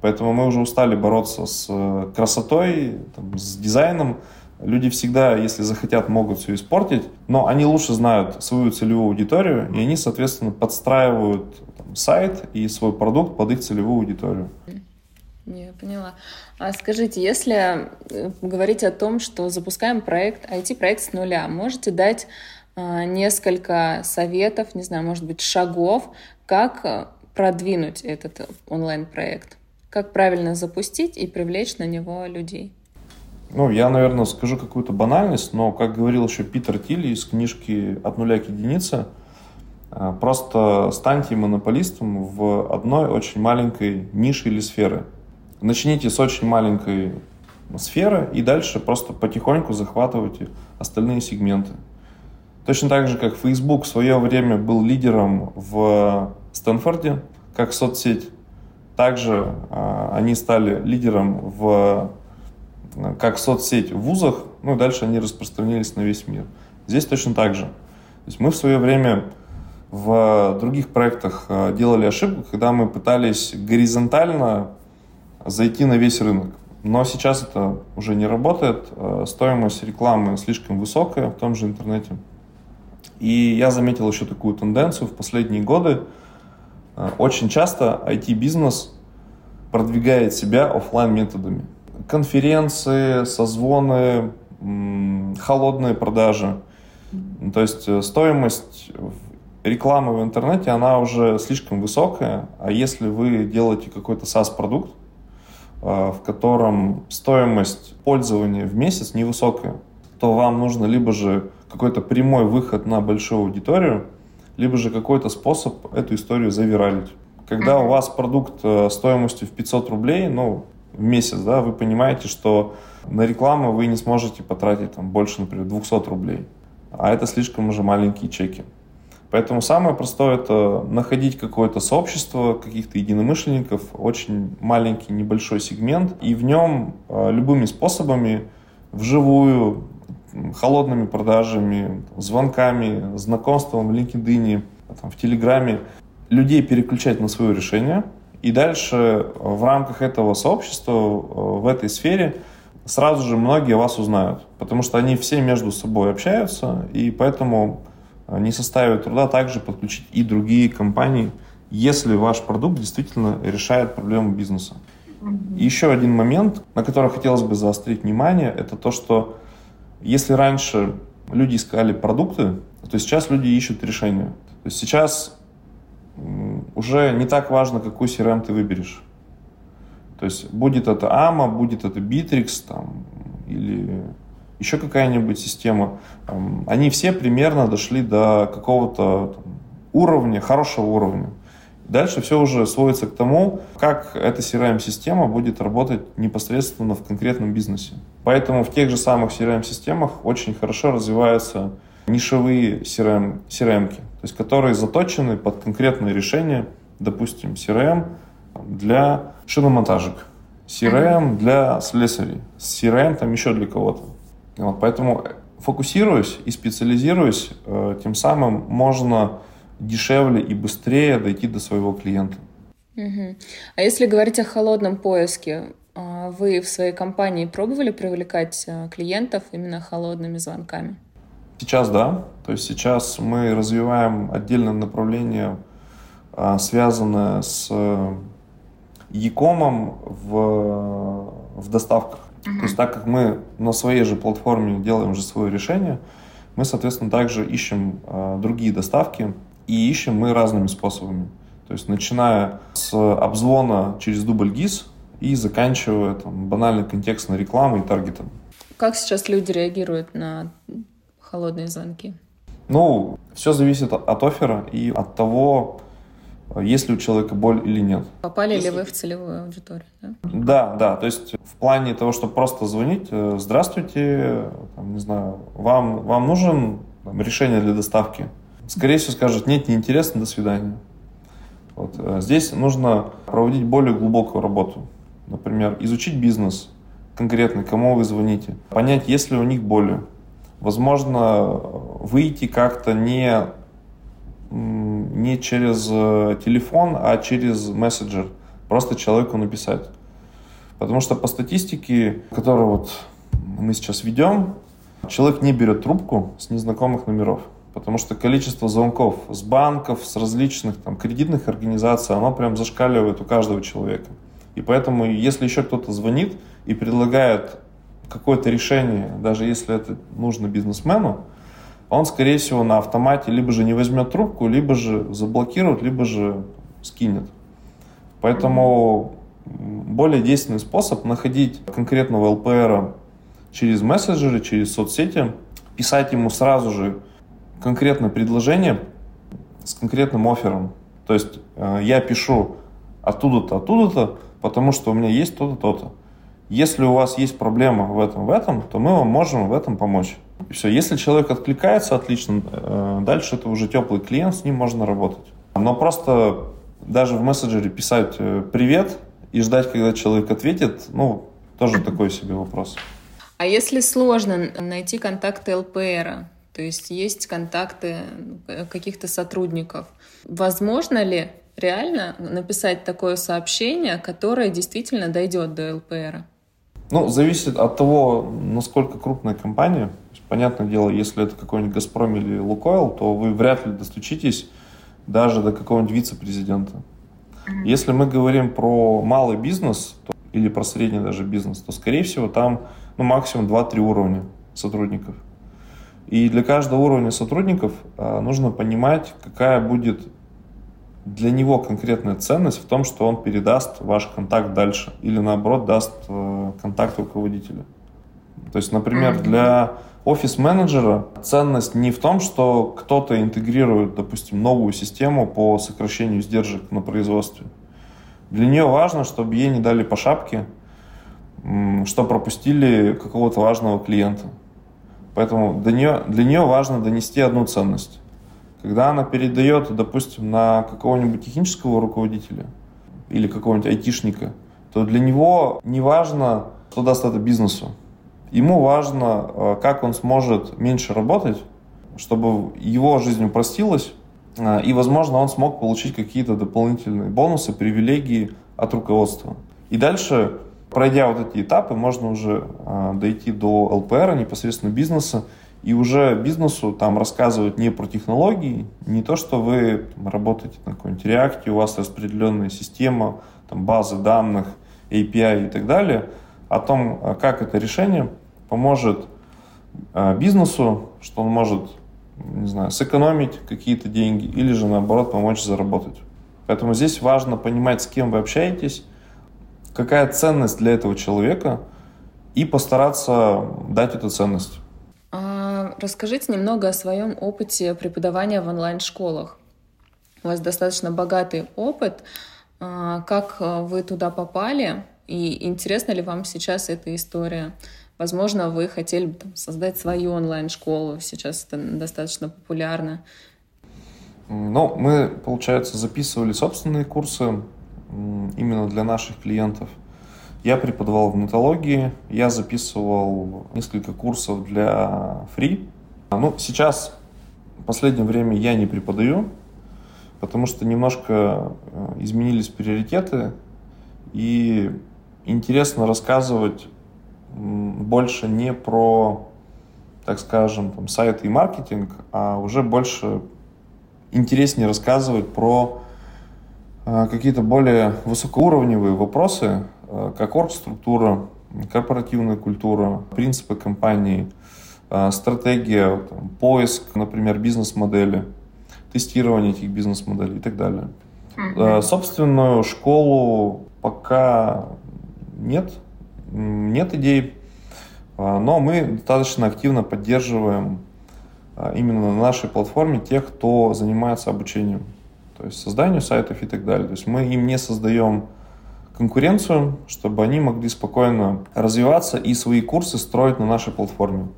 Поэтому мы уже устали бороться с э, красотой, там, с дизайном. Люди всегда, если захотят, могут все испортить, но они лучше знают свою целевую аудиторию, и они, соответственно, подстраивают сайт и свой продукт под их целевую аудиторию. Я поняла. А скажите, если э, говорить о том, что запускаем проект, IT-проект с нуля, можете дать несколько советов, не знаю, может быть, шагов, как э, продвинуть этот онлайн-проект? Как правильно запустить и привлечь на него людей? Ну, я, наверное, скажу какую-то банальность, но, как говорил еще Питер Тилли из книжки «От нуля к единице», а, просто станьте монополистом в одной очень маленькой нише или сферы. Начните с очень маленькой сферы и дальше просто потихоньку захватывайте остальные сегменты. Точно так же, как Facebook в свое время был лидером в Стэнфорде, как соцсеть, также э, они стали лидером в, как соцсеть в вузах, ну и дальше они распространились на весь мир. Здесь точно так же. То есть мы в свое время в других проектах э, делали ошибку, когда мы пытались горизонтально зайти на весь рынок. Но сейчас это уже не работает. Э, стоимость рекламы слишком высокая в том же интернете. И я заметил еще такую тенденцию в последние годы. Э, очень часто IT-бизнес продвигает себя офлайн методами. Конференции, созвоны, холодные продажи. То есть стоимость реклама в интернете, она уже слишком высокая, а если вы делаете какой-то SaaS-продукт, э, в котором стоимость пользования в месяц невысокая, то вам нужно либо же какой-то прямой выход на большую аудиторию, либо же какой-то способ эту историю завиралить. Когда у вас продукт э, стоимостью в 500 рублей, ну, в месяц, да, вы понимаете, что на рекламу вы не сможете потратить там больше, например, 200 рублей. А это слишком уже маленькие чеки. Поэтому самое простое это находить какое-то сообщество каких-то единомышленников, очень маленький небольшой сегмент, и в нем э, любыми способами вживую, холодными продажами, звонками, знакомством в LinkedIn, там, в Телеграме людей переключать на свое решение. И дальше э, в рамках этого сообщества, э, в этой сфере, сразу же многие вас узнают, потому что они все между собой общаются, и поэтому не составит труда также подключить и другие компании если ваш продукт действительно решает проблему бизнеса. Еще один момент, на который хотелось бы заострить внимание, это то, что если раньше люди искали продукты, то сейчас люди ищут решения. То есть сейчас уже не так важно, какой CRM ты выберешь. То есть будет это AMA, будет это Bittrex там, или еще какая-нибудь система. Они все примерно дошли до какого-то уровня, хорошего уровня. Дальше все уже сводится к тому, как эта CRM-система будет работать непосредственно в конкретном бизнесе. Поэтому в тех же самых CRM-системах очень хорошо развиваются нишевые CRM, CRM то есть которые заточены под конкретное решение, допустим, CRM для шиномонтажек, CRM для слесарей, CRM там еще для кого-то. Вот, поэтому фокусируясь и специализируясь, э, тем самым можно дешевле и быстрее дойти до своего клиента. Угу. А если говорить о холодном поиске, а, вы в своей компании пробовали привлекать а, клиентов именно холодными звонками? Сейчас да. То есть сейчас мы развиваем отдельное направление, а, связанное с e-com в, в доставках. Uh-huh. То есть так как мы на своей же платформе делаем же свое решение, мы, соответственно, также ищем другие доставки, и ищем мы разными способами. То есть начиная с обзвона через дубль ГИС и заканчивая там, банальной контекстной рекламой и таргетом. Как сейчас люди реагируют на холодные звонки? Ну, все зависит от оффера и от того, есть ли у человека боль или нет. Попали Если... ли вы в целевую аудиторию? Да? да, да. То есть в плане того, чтобы просто звонить, э, здравствуйте, там, не знаю, вам, вам нужен там, решение для доставки? Скорее всего, скажет, нет, неинтересно, до свидания. Вот. Э, здесь нужно проводить более глубокую работу. Например, изучить бизнес конкретно, кому вы звоните, понять, есть ли у них боли. Возможно, выйти как-то не, не через э, телефон, а через мессенджер. Просто человеку написать. Потому что по статистике, которую вот мы сейчас ведем, человек не берет трубку с незнакомых номеров. Потому что количество звонков с банков, с различных там, кредитных организаций, оно прям зашкаливает у каждого человека. И поэтому, если еще кто-то звонит и предлагает какое-то решение, даже если это нужно бизнесмену, он, скорее всего, на автомате либо же не возьмет трубку, либо же заблокирует, либо же скинет. Поэтому более действенный способ находить конкретного ЛПРа через мессенджеры, через соцсети, писать ему сразу же конкретное предложение с конкретным оффером. То есть э, я пишу оттуда-то, оттуда-то, потому что у меня есть то-то, то-то. Если у вас есть проблема в этом, в этом, то мы вам можем в этом помочь. И все. Если человек откликается, отлично. Э, дальше это уже теплый клиент, с ним можно работать. Но просто даже в мессенджере писать э, «привет» и ждать, когда человек ответит, ну, тоже такой себе вопрос. А если сложно найти контакты ЛПРа, то есть есть контакты каких-то сотрудников. Возможно ли реально написать такое сообщение, которое действительно дойдет до ЛПР? Ну, зависит от того, насколько крупная компания. Понятное дело, если это какой-нибудь «Газпром» или «Лукойл», то вы вряд ли достучитесь даже до какого-нибудь вице-президента. Если мы говорим про малый бизнес то, или про средний даже бизнес, то, скорее всего, там ну, максимум 2-3 уровня сотрудников – и для каждого уровня сотрудников а, нужно понимать, какая будет для него конкретная ценность в том, что он передаст ваш контакт дальше или наоборот даст э, контакт руководителя. То есть, например, для офис-менеджера ценность не в том, что кто-то интегрирует, допустим, новую систему по сокращению издержек на производстве. Для нее важно, чтобы ей не дали по шапке, что пропустили какого-то важного клиента. Поэтому для нее, для нее важно донести одну ценность. Когда она передает, допустим, на какого-нибудь технического руководителя или какого-нибудь айтишника, то для него не важно, что даст это бизнесу. Ему важно, э, как он сможет меньше работать, чтобы его жизнь упростилась, э, и, возможно, он смог получить какие-то дополнительные бонусы, привилегии от руководства. И дальше Пройдя вот эти этапы, можно уже э, дойти до ЛПР, непосредственно бизнеса, и уже бизнесу там рассказывать не про технологии, не то, что вы там, работаете на какой-нибудь реакте, у вас распределенная система, там, базы данных, API и так далее, о том, а как это решение поможет э, бизнесу, что он может, не знаю, сэкономить какие-то деньги или же наоборот помочь заработать. Поэтому здесь важно понимать, с кем вы общаетесь, какая ценность для этого человека, и постараться дать эту ценность. А, расскажите немного о своем опыте преподавания в онлайн-школах. У вас достаточно богатый опыт. А, как вы туда попали? И интересна ли вам сейчас эта история? Возможно, вы хотели там, создать свою онлайн-школу. Сейчас это достаточно популярно. Ну, мы, получается, записывали собственные курсы именно для наших клиентов. Я преподавал в натологии, я записывал несколько курсов для фри. Ну, сейчас, в последнее время я не преподаю, потому что немножко э, изменились приоритеты, и интересно рассказывать больше не про, так скажем, там, сайты и маркетинг, а уже больше интереснее рассказывать про какие-то более высокоуровневые вопросы, э, как оргструктура, корпоративная культура, принципы компании, э, стратегия, там, поиск, например, бизнес-модели, тестирование этих бизнес-моделей и так далее. Mm-hmm. Собственную школу пока нет, нет идей, но мы достаточно активно поддерживаем а, именно на нашей платформе тех, кто занимается обучением, то есть созданию сайтов и так далее. То есть мы им не создаем конкуренцию, чтобы они могли спокойно развиваться и свои курсы строить на нашей платформе.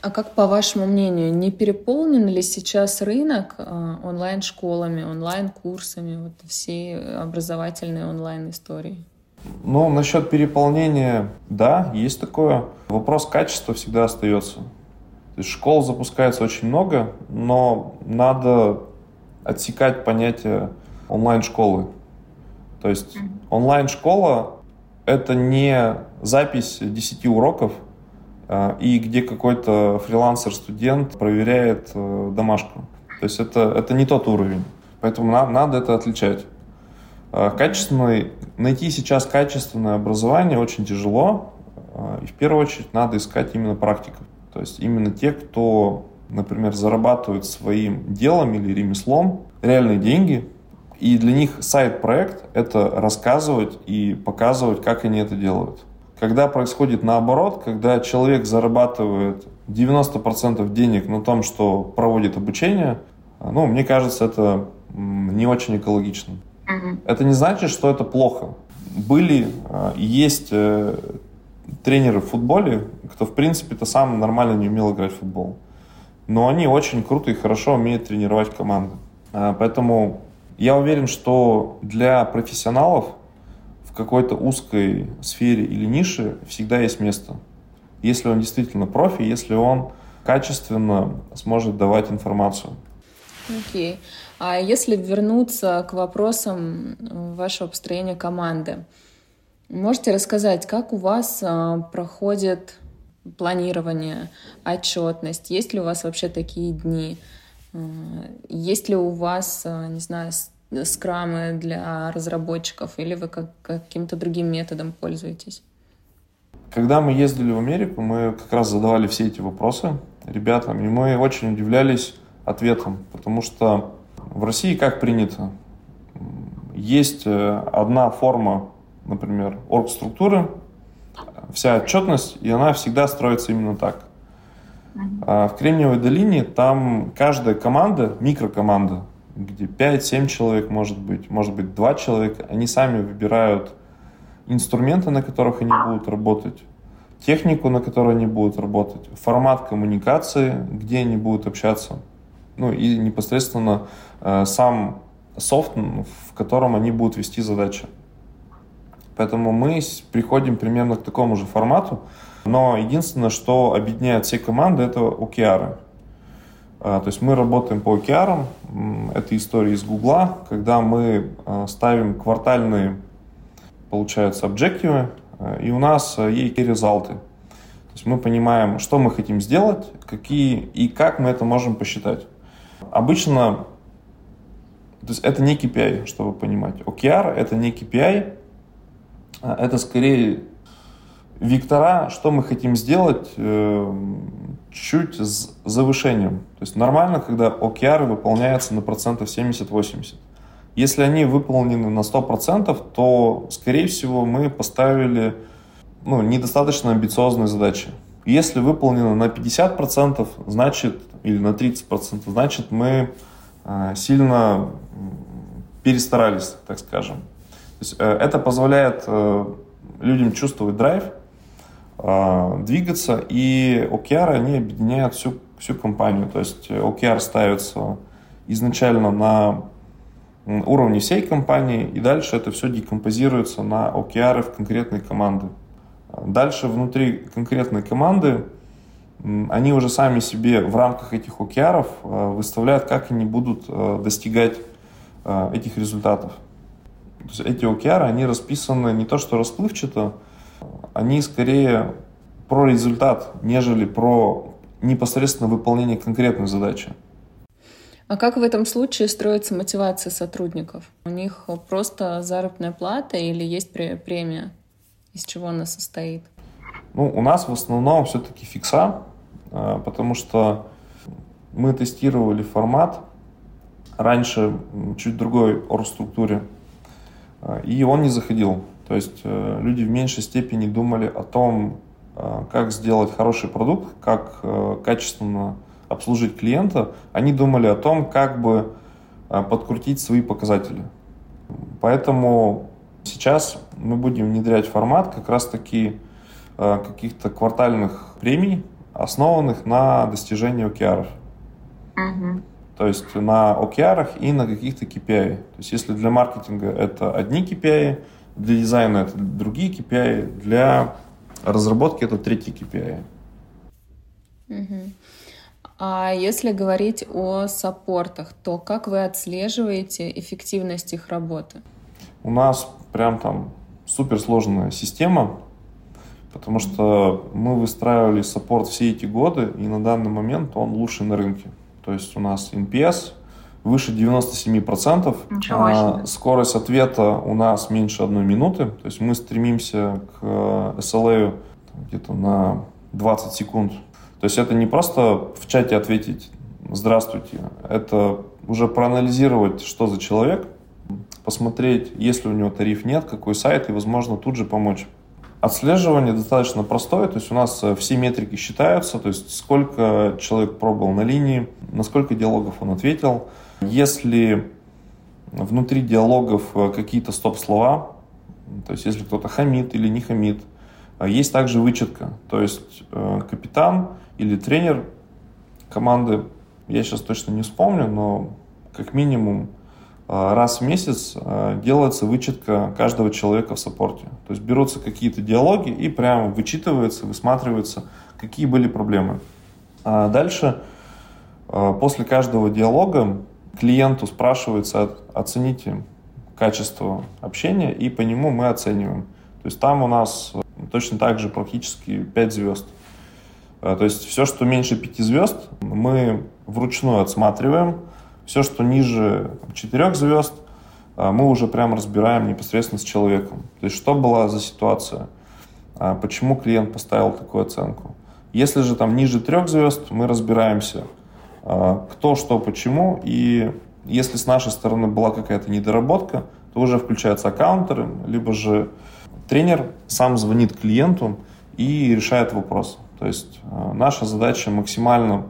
А как по вашему мнению, не переполнен ли сейчас рынок а, онлайн-школами, онлайн-курсами, вот все образовательные онлайн-истории? Ну, насчет переполнения, да, есть такое. Вопрос качества всегда остается. То есть школ запускается очень много, но надо отсекать понятие онлайн-школы. То есть онлайн-школа — это не запись 10 уроков, а, и где какой-то фрилансер-студент проверяет э, домашку. То есть это, это не тот уровень. Поэтому нам надо это отличать. А, качественный, найти сейчас качественное образование очень тяжело. А, и в первую очередь надо искать именно практиков. То есть именно те, кто, например, зарабатывают своим делом или ремеслом реальные деньги, и для них сайт-проект — это рассказывать и показывать, как они это делают. Когда происходит наоборот, когда человек зарабатывает 90% денег на том, что проводит обучение, ну, мне кажется, это не очень экологично. Uh-huh. Это не значит, что это плохо. Были а, и есть э, тренеры в футболе, кто, в принципе-то сам нормально не умел играть в футбол. Но они очень круто и хорошо умеют тренировать команды. А, поэтому я уверен, что для профессионалов в какой-то узкой сфере или нише всегда есть место. Если он действительно профи, если он качественно сможет давать информацию. Окей. Okay. А если вернуться к вопросам вашего построения команды, Можете рассказать, как у вас а, проходит планирование, отчетность? Есть ли у вас вообще такие дни? А, есть ли у вас, а, не знаю, скрамы для разработчиков или вы как, каким-то другим методом пользуетесь? Когда мы ездили в Америку, мы как раз задавали все эти вопросы ребятам, и мы очень удивлялись ответом, потому что в России как принято? Есть э, одна форма например, оргструктуры, вся отчетность, и она всегда строится именно так. А в Кремниевой долине там каждая команда, микрокоманда, где 5-7 человек, может быть, может быть 2 человека, они сами выбирают инструменты, на которых они будут работать, технику, на которой они будут работать, формат коммуникации, где они будут общаться, ну и непосредственно э, сам софт, в котором они будут вести задачи. Поэтому мы приходим примерно к такому же формату. Но единственное, что объединяет все команды, это OKR. А, то есть мы работаем по OKR. Это история из Гугла, когда мы а, ставим квартальные, получается, объективы, а, и у нас есть результаты. То есть мы понимаем, что мы хотим сделать, какие и как мы это можем посчитать. Обычно то есть это не KPI, чтобы понимать. OKR — это не KPI, это скорее вектора, что мы хотим сделать э, чуть с завышением. То есть нормально, когда OKR выполняются на процентов 70-80. Если они выполнены на 100%, то, скорее всего, мы поставили ну, недостаточно амбициозные задачи. Если выполнено на 50%, значит, или на 30%, значит, мы э, сильно перестарались, так скажем. Есть, э, это позволяет э, людям чувствовать драйв, э, двигаться, и OKR, они объединяют всю, всю компанию. То есть OKR ставится изначально на уровне всей компании, и дальше это все декомпозируется на OKR в конкретной команды. Дальше внутри конкретной команды они уже сами себе в рамках этих OKR выставляют, как они будут достигать этих результатов. То есть эти OKR, они расписаны не то что расплывчато, они скорее про результат, нежели про непосредственно выполнение конкретной задачи. А как в этом случае строится мотивация сотрудников? У них просто заработная плата или есть премия? Из чего она состоит? Ну, у нас в основном все-таки фикса, э, потому что мы тестировали формат, раньше чуть другой оргструктуре, а, и он не заходил. То есть э, люди в меньшей степени думали о том, а, как сделать хороший продукт, как э, качественно обслужить клиента. Они думали о том, как бы а, подкрутить свои показатели. Поэтому сейчас мы будем внедрять формат как раз-таки каких-то квартальных премий, основанных на достижении OKR. Угу. То есть на OKR и на каких-то KPI. То есть если для маркетинга это одни KPI, для дизайна это другие KPI, для разработки это третий KPI. Угу. А если говорить о саппортах, то как вы отслеживаете эффективность их работы? У нас прям там суперсложная система, потому что мы выстраивали саппорт все эти годы, и на данный момент он лучший на рынке. То есть у нас NPS выше 97%. А, скорость ответа у нас меньше одной минуты. То есть мы стремимся к SLA где-то на 20 секунд. То есть это не просто в чате ответить «Здравствуйте», это уже проанализировать, что за человек, посмотреть, если у него тариф нет, какой сайт, и, возможно, тут же помочь. Отслеживание достаточно простое, то есть у нас э, все метрики считаются, то есть сколько человек пробовал на линии, на сколько диалогов он ответил. Если внутри диалогов э, какие-то стоп-слова, то есть если кто-то хамит или не хамит, э, есть также вычетка, то есть капитан или тренер команды, я сейчас точно не вспомню, но как минимум а, раз в месяц а, делается вычетка каждого человека в саппорте. То есть берутся какие-то диалоги и прямо вычитывается, высматривается, какие были проблемы. А дальше, после каждого диалога, клиенту спрашивается, оцените качество общения, и по нему мы оцениваем. То есть там у нас точно так же практически 5 звезд. То есть все, что меньше 5 звезд, мы вручную отсматриваем, все, что ниже четырех звезд, а, мы уже прям разбираем непосредственно с человеком. То есть, что была за ситуация, а, почему клиент поставил такую оценку. Если же там ниже трех звезд, мы разбираемся, а, кто, что, почему. И если с нашей стороны была какая-то недоработка, то уже включаются аккаунтеры, либо же тренер сам звонит клиенту и решает вопрос. То есть наша задача максимально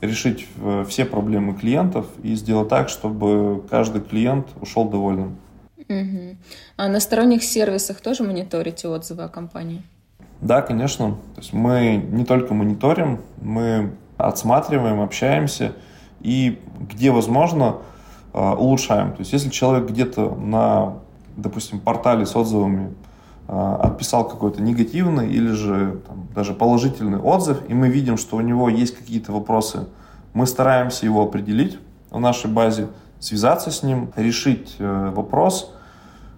решить э, все проблемы клиентов и сделать так, чтобы каждый клиент ушел довольным. Угу. А на сторонних сервисах тоже мониторите отзывы о компании? Да, конечно. То есть мы не только мониторим, мы отсматриваем, общаемся и где возможно э, улучшаем. То есть если человек где-то на, допустим, портале с отзывами отписал какой-то негативный или же там, даже положительный отзыв, и мы видим, что у него есть какие-то вопросы мы стараемся его определить в нашей базе, связаться с ним, решить э, вопрос.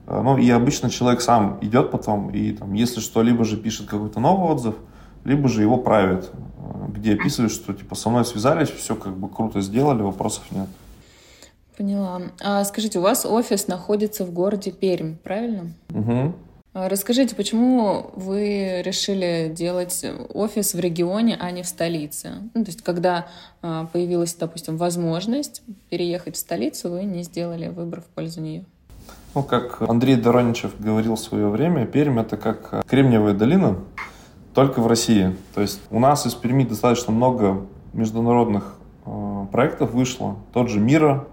Э, ну и обычно человек сам идет потом и там, если что, либо же пишет какой-то новый отзыв, либо же его private, где описывают, что типа со мной связались, все как бы круто сделали, вопросов нет. Поняла. А скажите, у вас офис находится в городе Пермь, правильно? Угу. Расскажите, почему вы решили делать офис в регионе, а не в столице? Ну, то есть, когда а, появилась, допустим, возможность переехать в столицу, вы не сделали выбор в пользу нее? Ну, как Андрей Дороничев говорил в свое время, Пермь — это как Кремниевая долина, только в России. То есть у нас из Перми достаточно много международных э, проектов вышло. Тот же Мира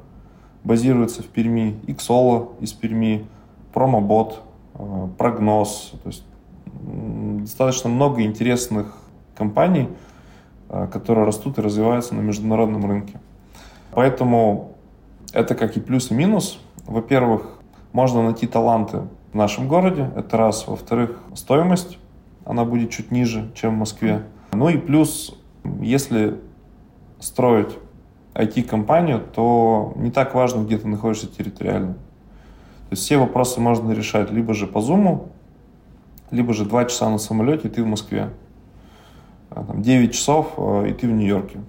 базируется в Перми, Иксола из Перми, Промобот, Прогноз. То есть достаточно много интересных компаний, э, которые растут и развиваются на международном рынке. Поэтому это как и плюс, и минус. Во-первых, можно найти таланты в нашем городе, это раз. Во-вторых, стоимость, она будет чуть ниже, чем в Москве. Ну и плюс, если строить IT-компанию, то не так важно, где ты находишься территориально. Есть все вопросы можно решать либо же по Zoom, либо же 2 часа на самолете, и ты в Москве. А, там, 9 часов, э, и ты в Нью-Йорке.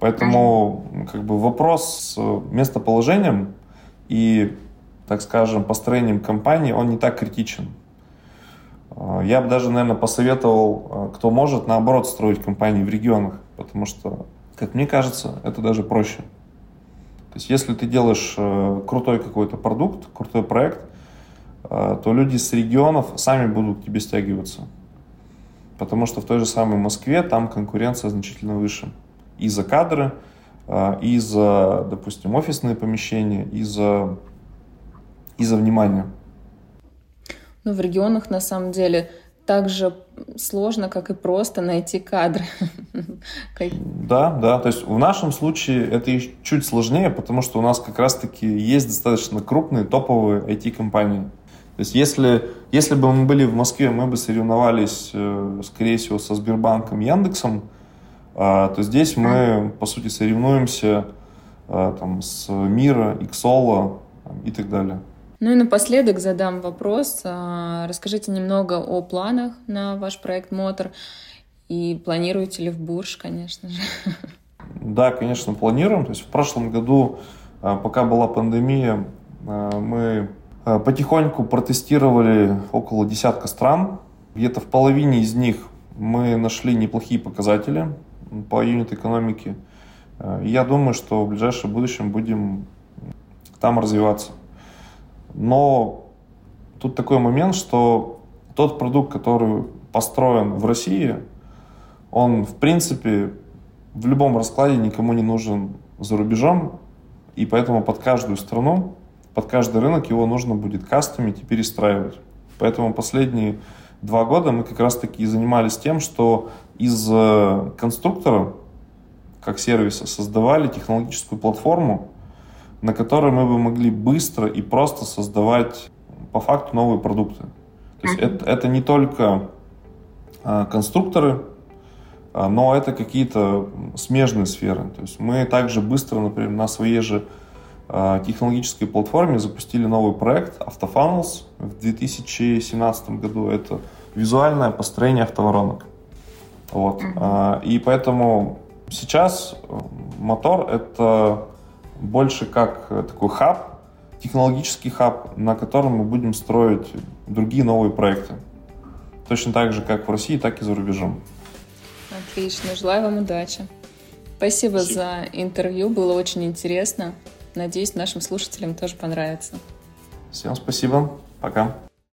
Поэтому как бы вопрос с местоположением и так скажем, построением компании, он не так критичен. А, я бы даже, наверное, посоветовал, а, кто может, наоборот, строить компании в регионах, потому что, как мне кажется, это даже проще. То есть, если ты делаешь э, крутой какой-то продукт, крутой проект, э, то люди с регионов сами будут к тебе стягиваться. Потому что в той же самой Москве там конкуренция значительно выше. И за кадры, э, и за, допустим, офисные помещения, и за и за внимание. Ну, в регионах, на самом деле, так же сложно, как и просто найти кадры. Да, да. То есть в нашем случае это чуть сложнее, потому что у нас как раз-таки есть достаточно крупные топовые IT-компании. То есть если, если бы мы были в Москве, мы бы соревновались, э, скорее всего, со Сбербанком, Яндексом, а, то здесь мы, по сути, соревнуемся а, там, с Мира, Иксола и так далее. Ну и напоследок задам вопрос. А, расскажите немного о планах на ваш проект «Мотор» и планируете ли в Бурж, конечно же? Да, конечно, планируем. То есть в прошлом году, а, пока была пандемия, а, мы потихоньку протестировали около десятка стран. Где-то в половине из них мы нашли неплохие показатели по юнит-экономике. Я думаю, что в ближайшем будущем будем там развиваться. Но тут такой момент, что тот продукт, который построен в России, он, в принципе, в любом раскладе никому не нужен за рубежом, и поэтому под каждую страну, под каждый рынок его нужно будет кастомить и перестраивать. Поэтому последние два года мы как раз-таки занимались тем, что из э, конструктора, как сервиса, создавали технологическую платформу, на которой мы бы могли быстро и просто создавать по факту новые продукты. То есть это, это не только а, конструкторы, а, но это какие-то смежные сферы. То есть мы также быстро, например, на своей же а, технологической платформе запустили новый проект Autofunnels в 2017 году. Это визуальное построение автоворонок. Вот. И поэтому сейчас мотор — это больше как э, такой хаб, технологический хаб, на котором мы будем строить другие новые проекты. Точно так же, как в России, так и за рубежом. Отлично. Желаю вам удачи. Спасибо, Спасибо. за интервью. Было очень интересно. Надеюсь, нашим слушателям тоже понравится. Всем спасибо. Пока.